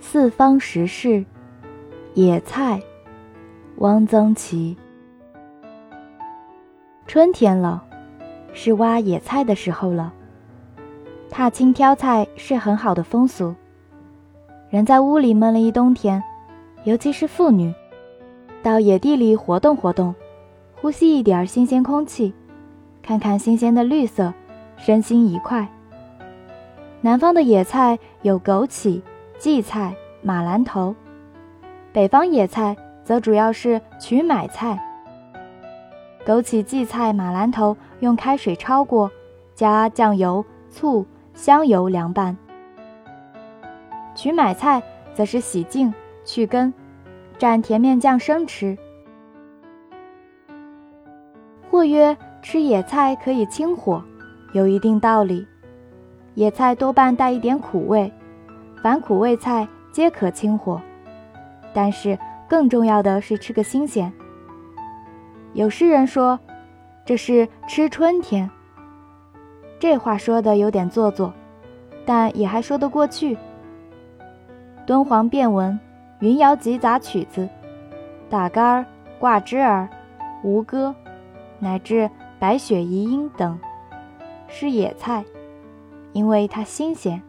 四方食事，野菜，汪曾祺。春天了，是挖野菜的时候了。踏青挑菜是很好的风俗。人在屋里闷了一冬天，尤其是妇女，到野地里活动活动，呼吸一点新鲜空气，看看新鲜的绿色，身心愉快。南方的野菜有枸杞、荠菜、马兰头，北方野菜则主要是曲买菜。枸杞、荠菜、马兰头用开水焯过，加酱油、醋、香油凉拌。曲买菜则是洗净去根，蘸甜面酱生吃。或曰吃野菜可以清火，有一定道理。野菜多半带一点苦味，凡苦味菜皆可清火，但是更重要的是吃个新鲜。有诗人说：“这是吃春天。”这话说的有点做作，但也还说得过去。敦煌变文、云瑶集杂曲子、打杆儿、挂枝儿、吴歌，乃至白雪遗音等，是野菜。因为它新鲜。